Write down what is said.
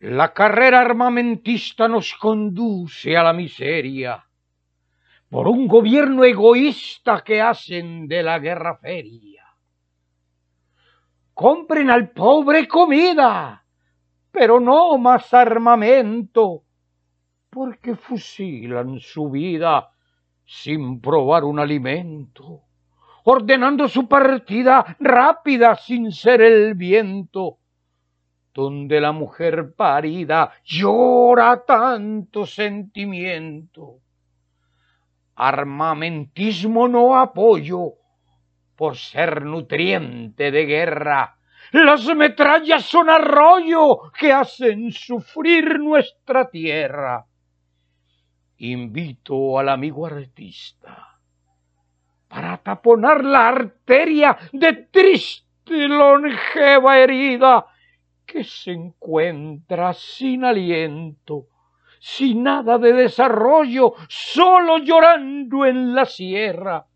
La carrera armamentista nos conduce a la miseria por un gobierno egoísta que hacen de la guerra feria. Compren al pobre comida, pero no más armamento, porque fusilan su vida sin probar un alimento, ordenando su partida rápida sin ser el viento donde la mujer parida llora tanto sentimiento. Armamentismo no apoyo por ser nutriente de guerra. Las metrallas son arroyo que hacen sufrir nuestra tierra. Invito al amigo artista para taponar la arteria de triste longeva herida que se encuentra sin aliento, sin nada de desarrollo, solo llorando en la sierra.